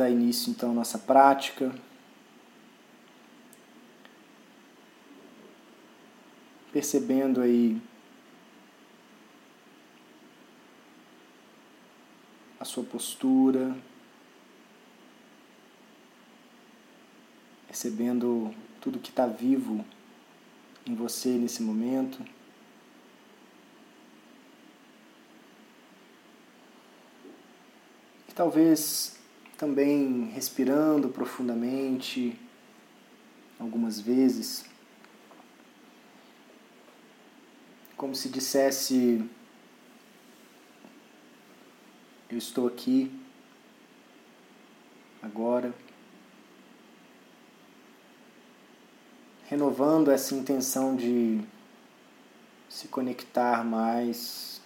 Dar início então à nossa prática. Percebendo aí a sua postura, percebendo tudo que está vivo em você nesse momento. Talvez também respirando profundamente algumas vezes, como se dissesse: Eu estou aqui, agora. renovando essa intenção de se conectar mais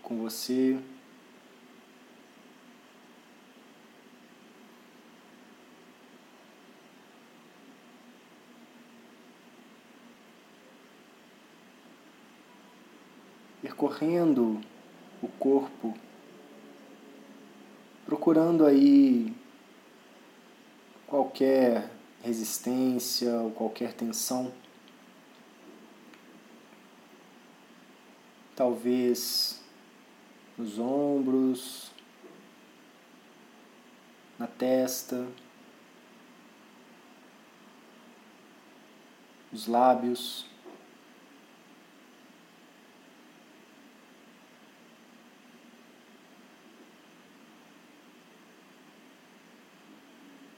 com você. Percorrendo o corpo, procurando aí qualquer resistência ou qualquer tensão. Talvez nos ombros, na testa, os lábios.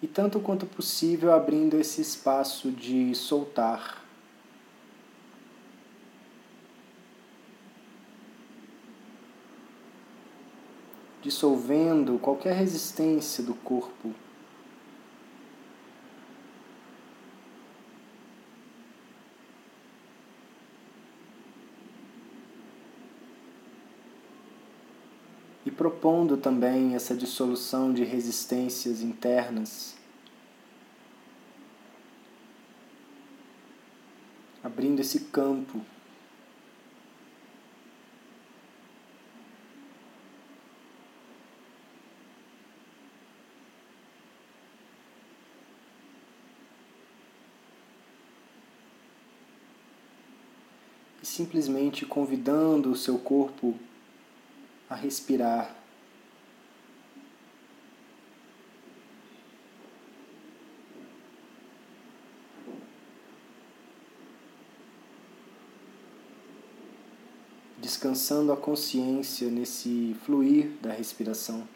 E tanto quanto possível abrindo esse espaço de soltar. Dissolvendo qualquer resistência do corpo. Propondo também essa dissolução de resistências internas, abrindo esse campo. E simplesmente convidando o seu corpo a respirar. Descansando a consciência nesse fluir da respiração.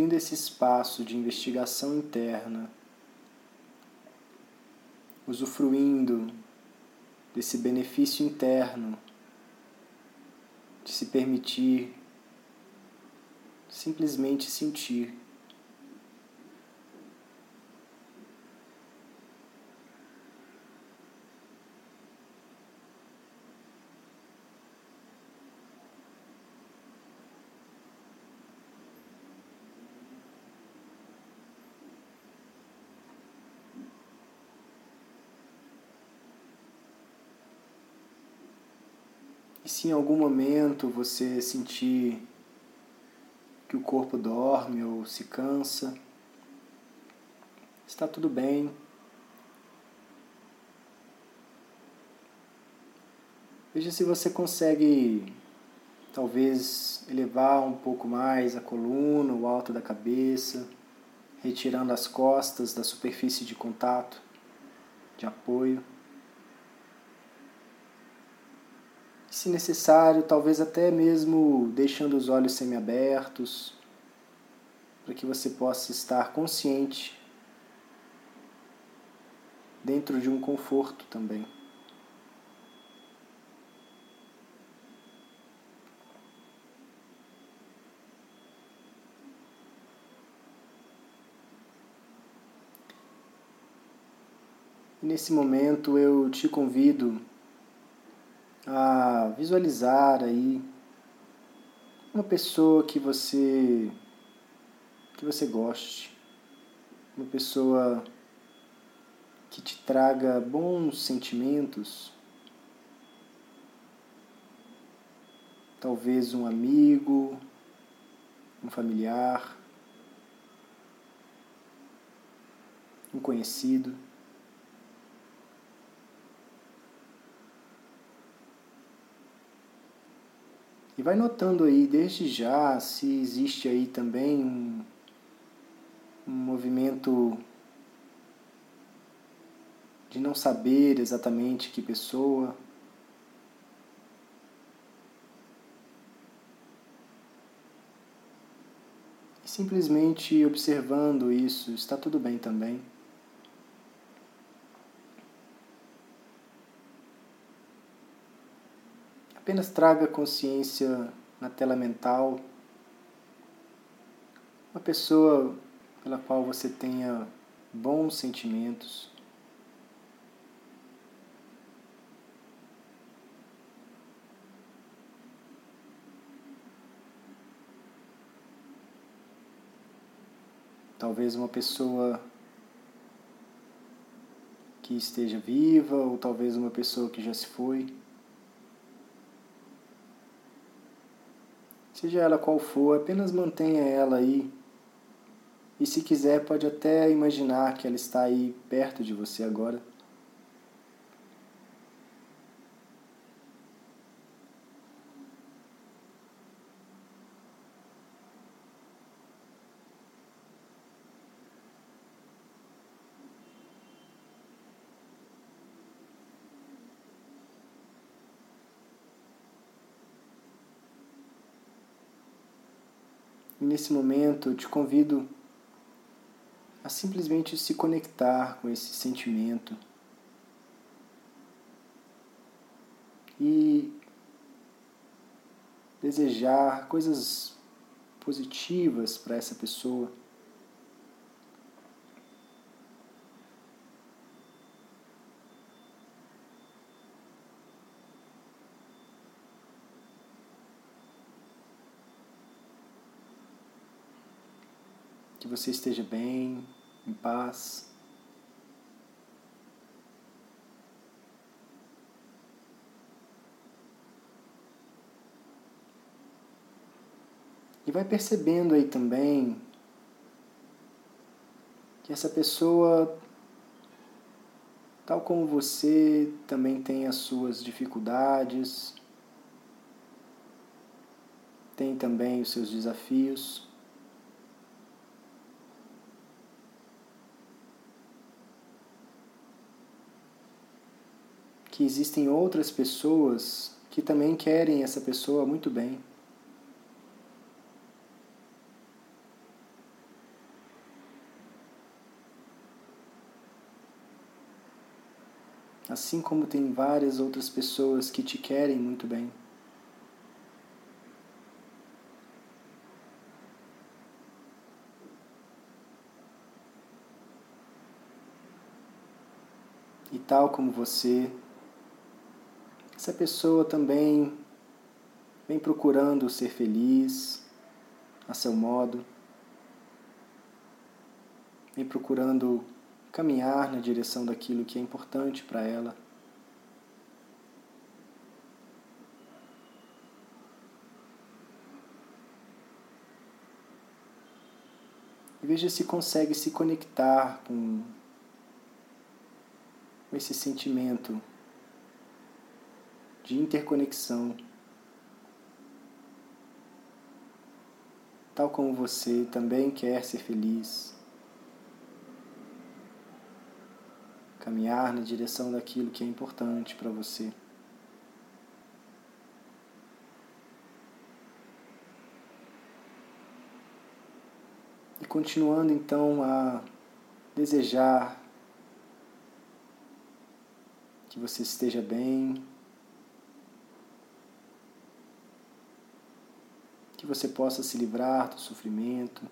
Abrindo esse espaço de investigação interna, usufruindo desse benefício interno de se permitir simplesmente sentir. Se em algum momento você sentir que o corpo dorme ou se cansa, está tudo bem. Veja se você consegue talvez elevar um pouco mais a coluna, o alto da cabeça, retirando as costas da superfície de contato, de apoio. Se necessário, talvez até mesmo deixando os olhos semiabertos, para que você possa estar consciente dentro de um conforto também. nesse momento eu te convido a visualizar aí uma pessoa que você que você goste, uma pessoa que te traga bons sentimentos, talvez um amigo, um familiar, um conhecido. E vai notando aí desde já se existe aí também um, um movimento de não saber exatamente que pessoa. E simplesmente observando isso, está tudo bem também. Apenas traga consciência na tela mental uma pessoa pela qual você tenha bons sentimentos. Talvez uma pessoa que esteja viva, ou talvez uma pessoa que já se foi. Seja ela qual for, apenas mantenha ela aí. E se quiser, pode até imaginar que ela está aí perto de você agora. Nesse momento, eu te convido a simplesmente se conectar com esse sentimento e desejar coisas positivas para essa pessoa. Você esteja bem, em paz. E vai percebendo aí também que essa pessoa, tal como você, também tem as suas dificuldades, tem também os seus desafios. Que existem outras pessoas que também querem essa pessoa muito bem. Assim como tem várias outras pessoas que te querem muito bem. E tal como você, essa pessoa também vem procurando ser feliz a seu modo, vem procurando caminhar na direção daquilo que é importante para ela. E veja se consegue se conectar com esse sentimento de interconexão. Tal como você também quer ser feliz, caminhar na direção daquilo que é importante para você. E continuando então a desejar que você esteja bem, que você possa se livrar do sofrimento,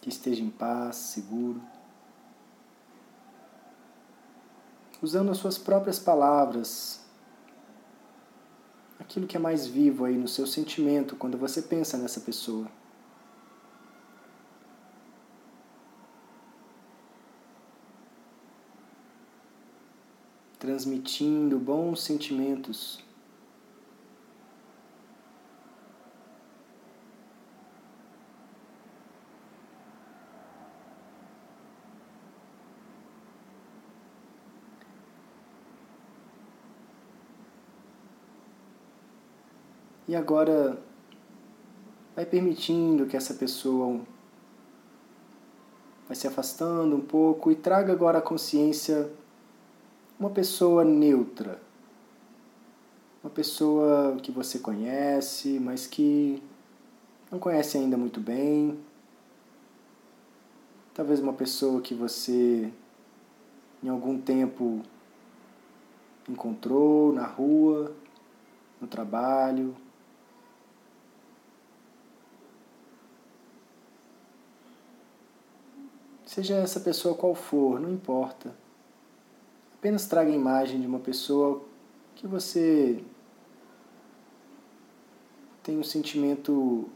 que esteja em paz, seguro. usando as suas próprias palavras, aquilo que é mais vivo aí no seu sentimento quando você pensa nessa pessoa. Transmitindo bons sentimentos E agora vai permitindo que essa pessoa vai se afastando um pouco e traga agora a consciência uma pessoa neutra. Uma pessoa que você conhece, mas que não conhece ainda muito bem. Talvez uma pessoa que você em algum tempo encontrou na rua, no trabalho, Seja essa pessoa qual for, não importa. Apenas traga a imagem de uma pessoa que você tem um sentimento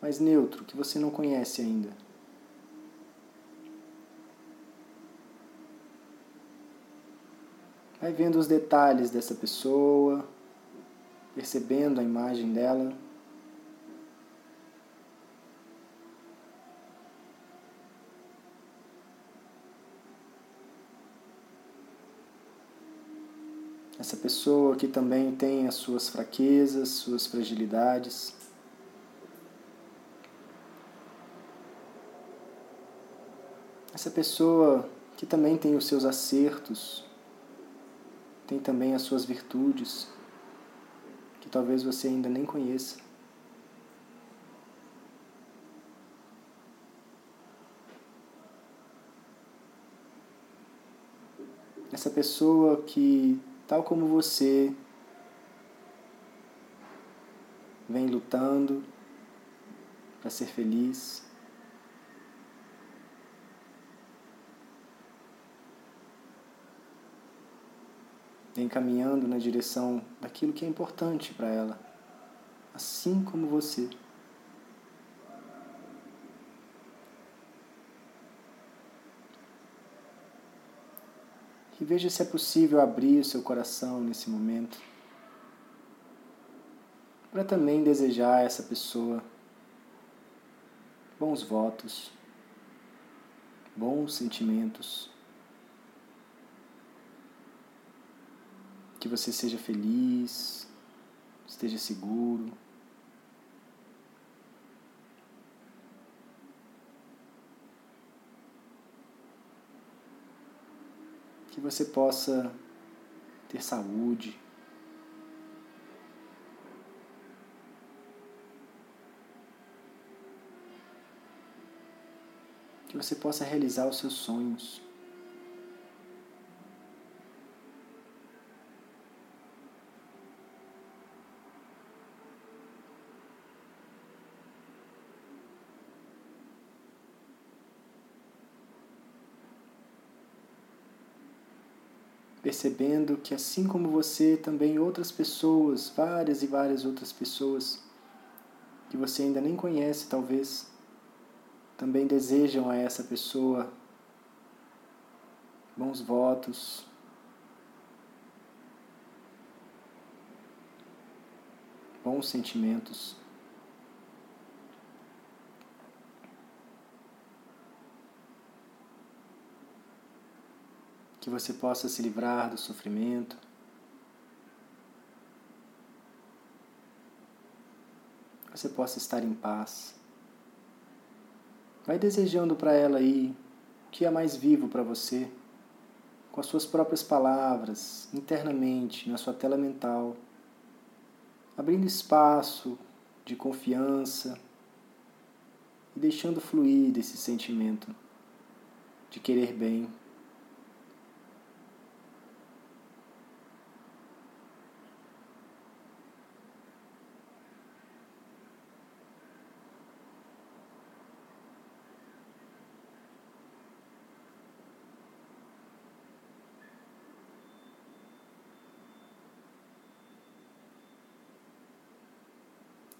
mais neutro, que você não conhece ainda. Vai vendo os detalhes dessa pessoa, percebendo a imagem dela. Essa pessoa que também tem as suas fraquezas, suas fragilidades. Essa pessoa que também tem os seus acertos, tem também as suas virtudes, que talvez você ainda nem conheça. Essa pessoa que tal como você vem lutando para ser feliz. Vem caminhando na direção daquilo que é importante para ela, assim como você. E veja se é possível abrir o seu coração nesse momento para também desejar a essa pessoa bons votos, bons sentimentos, que você seja feliz, esteja seguro. Que você possa ter saúde. Que você possa realizar os seus sonhos. Percebendo que assim como você, também outras pessoas, várias e várias outras pessoas que você ainda nem conhece, talvez, também desejam a essa pessoa bons votos, bons sentimentos. Que você possa se livrar do sofrimento. Você possa estar em paz. Vai desejando para ela aí o que é mais vivo para você, com as suas próprias palavras, internamente, na sua tela mental, abrindo espaço de confiança e deixando fluir desse sentimento de querer bem.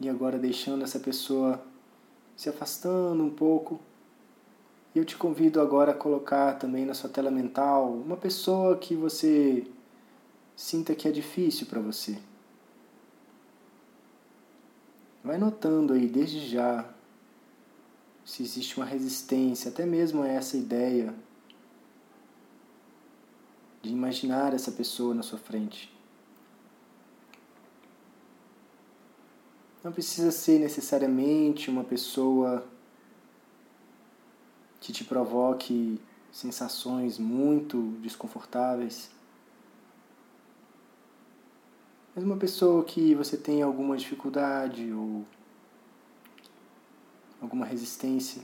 E agora deixando essa pessoa se afastando um pouco. E eu te convido agora a colocar também na sua tela mental uma pessoa que você sinta que é difícil para você. Vai notando aí desde já se existe uma resistência, até mesmo a essa ideia de imaginar essa pessoa na sua frente. Não precisa ser necessariamente uma pessoa que te provoque sensações muito desconfortáveis. Mas uma pessoa que você tem alguma dificuldade ou alguma resistência.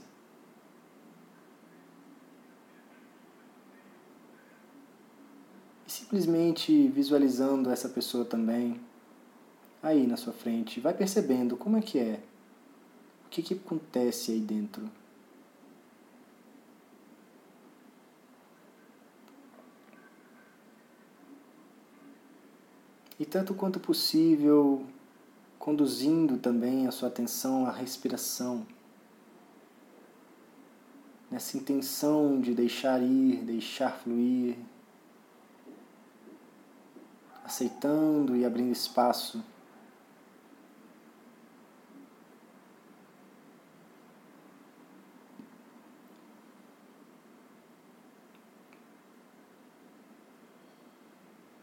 E simplesmente visualizando essa pessoa também aí na sua frente, vai percebendo como é que é, o que, que acontece aí dentro. e tanto quanto possível conduzindo também a sua atenção à respiração, nessa intenção de deixar ir, deixar fluir, aceitando e abrindo espaço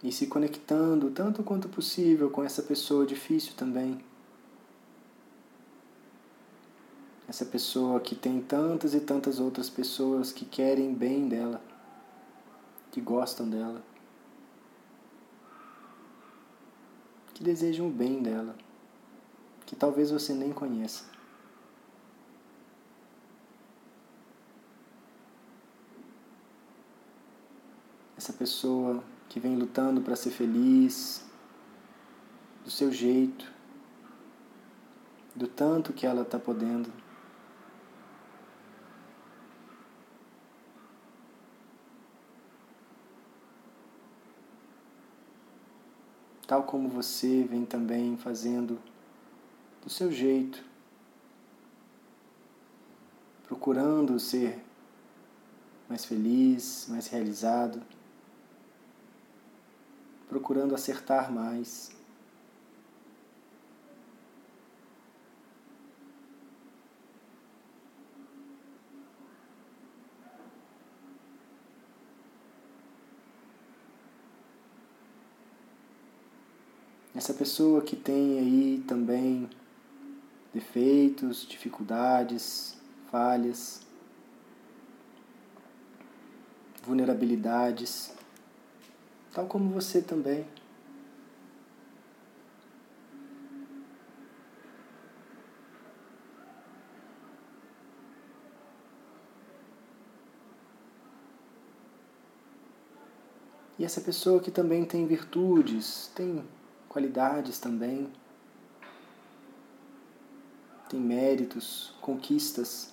e se conectando tanto quanto possível com essa pessoa difícil também. Essa pessoa que tem tantas e tantas outras pessoas que querem bem dela, que gostam dela, que desejam o bem dela, que talvez você nem conheça. Essa pessoa que vem lutando para ser feliz, do seu jeito, do tanto que ela está podendo. Tal como você vem também fazendo do seu jeito, procurando ser mais feliz, mais realizado procurando acertar mais. Essa pessoa que tem aí também defeitos, dificuldades, falhas, vulnerabilidades tal como você também. E essa pessoa que também tem virtudes, tem qualidades também, tem méritos, conquistas,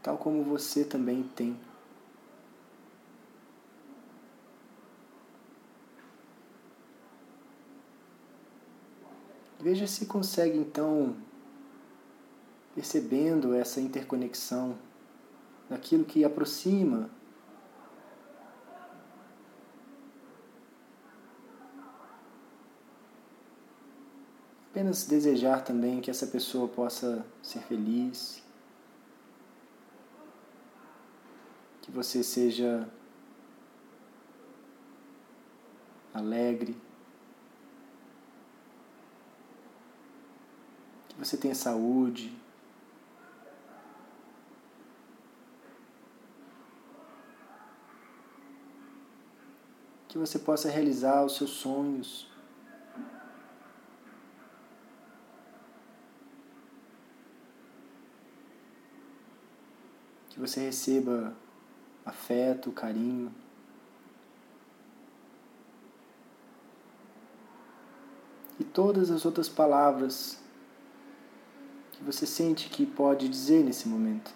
tal como você também tem. Veja se consegue então, percebendo essa interconexão daquilo que aproxima apenas desejar também que essa pessoa possa ser feliz, que você seja alegre. Você tenha saúde. Que você possa realizar os seus sonhos. Que você receba afeto, carinho. E todas as outras palavras que você sente que pode dizer nesse momento?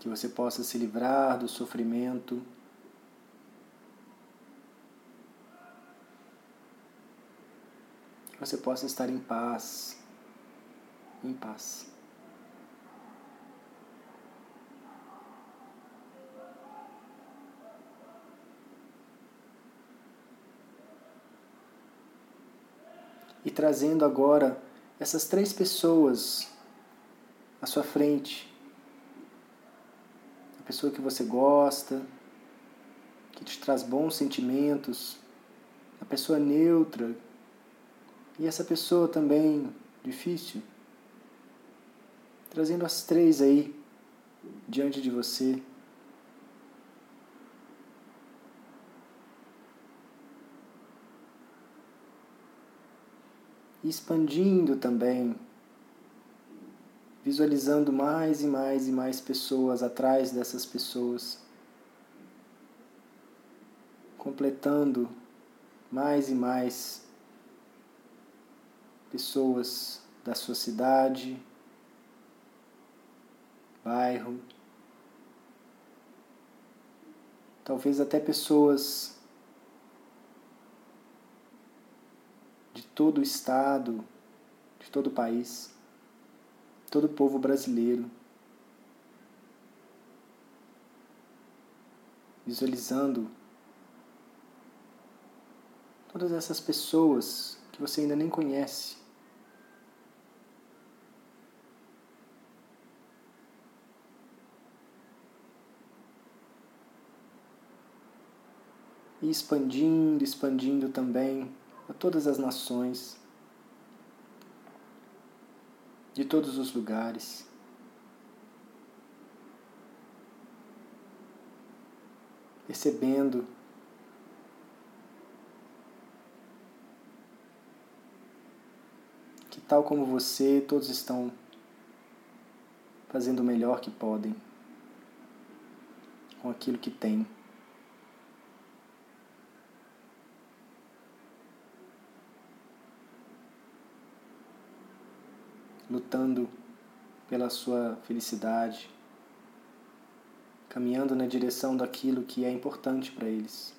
Que você possa se livrar do sofrimento. Que você possa estar em paz. Em paz. E trazendo agora essas três pessoas à sua frente, pessoa que você gosta, que te traz bons sentimentos, a pessoa neutra e essa pessoa também difícil. Trazendo as três aí diante de você. Expandindo também visualizando mais e mais e mais pessoas atrás dessas pessoas, completando mais e mais pessoas da sua cidade, bairro, talvez até pessoas de todo o estado, de todo o país todo o povo brasileiro, visualizando todas essas pessoas que você ainda nem conhece. E expandindo, expandindo também a todas as nações de todos os lugares. Percebendo que, tal como você, todos estão fazendo o melhor que podem com aquilo que têm. Lutando pela sua felicidade, caminhando na direção daquilo que é importante para eles.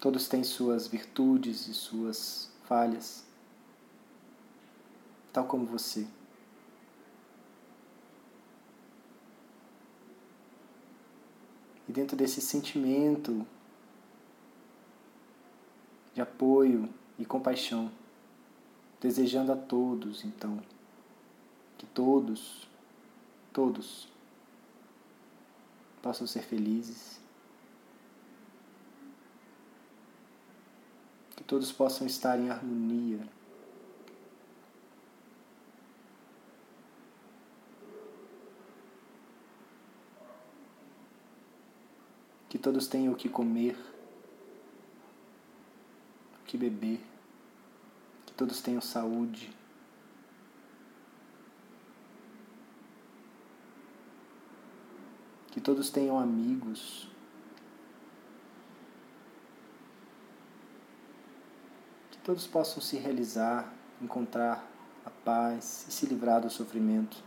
Todos têm suas virtudes e suas falhas, tal como você. E dentro desse sentimento de apoio e compaixão, desejando a todos, então, que todos, todos possam ser felizes, que todos possam estar em harmonia. Que todos tenham o que comer, o que beber todos tenham saúde. Que todos tenham amigos. Que todos possam se realizar, encontrar a paz e se livrar do sofrimento.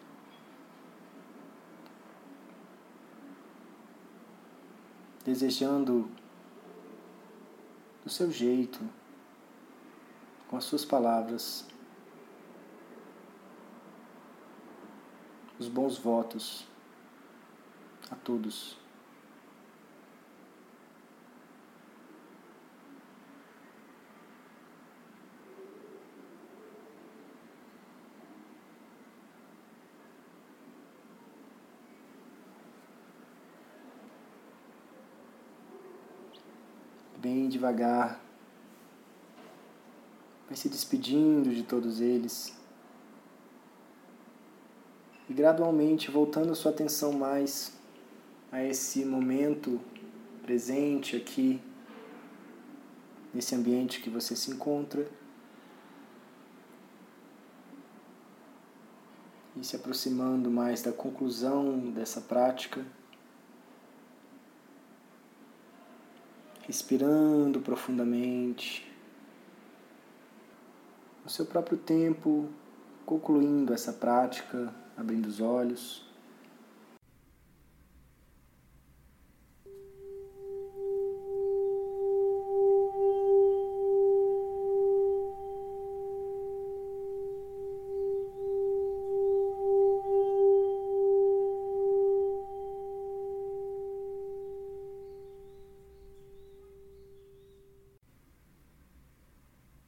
Desejando do seu jeito, com as suas palavras, os bons votos a todos. Bem devagar, vai se despedindo de todos eles e gradualmente voltando sua atenção mais a esse momento presente aqui, nesse ambiente que você se encontra. E se aproximando mais da conclusão dessa prática. Respirando profundamente no seu próprio tempo, concluindo essa prática, abrindo os olhos.